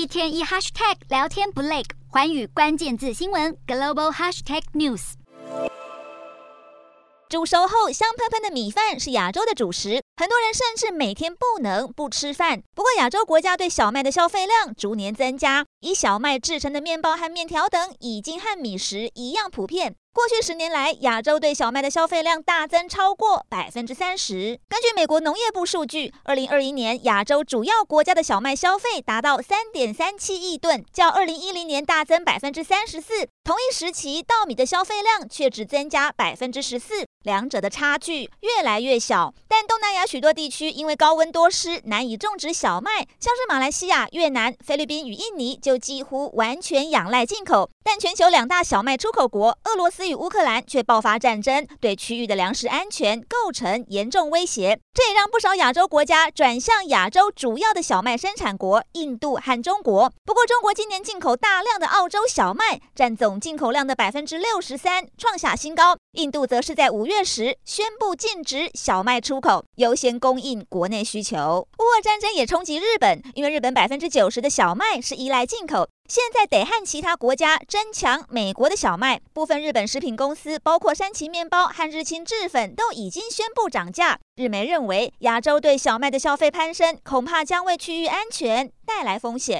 一天一 hashtag 聊天不累，寰宇关键字新闻 global hashtag news。煮熟后香喷喷的米饭是亚洲的主食，很多人甚至每天不能不吃饭。不过，亚洲国家对小麦的消费量逐年增加，以小麦制成的面包和面条等已经和米食一样普遍。过去十年来，亚洲对小麦的消费量大增超过百分之三十。根据美国农业部数据，二零二一年亚洲主要国家的小麦消费达到三点三七亿吨，较二零一零年大增百分之三十四。同一时期，稻米的消费量却只增加百分之十四，两者的差距越来越小。但东南亚许多地区因为高温多湿，难以种植小麦，像是马来西亚、越南、菲律宾与印尼就几乎完全仰赖进口。但全球两大小麦出口国俄罗斯与乌克兰却爆发战争，对区域的粮食安全构成严重威胁。这也让不少亚洲国家转向亚洲主要的小麦生产国印度和中国。不过，中国今年进口大量的澳洲小麦，占总进口量的百分之六十三，创下新高。印度则是在五月时宣布禁止小麦出口优先供应国内需求。乌俄战争也冲击日本，因为日本百分之九十的小麦是依赖进口。现在得和其他国家争抢美国的小麦，部分日本食品公司，包括山崎面包和日清制粉，都已经宣布涨价。日媒认为，亚洲对小麦的消费攀升，恐怕将为区域安全带来风险。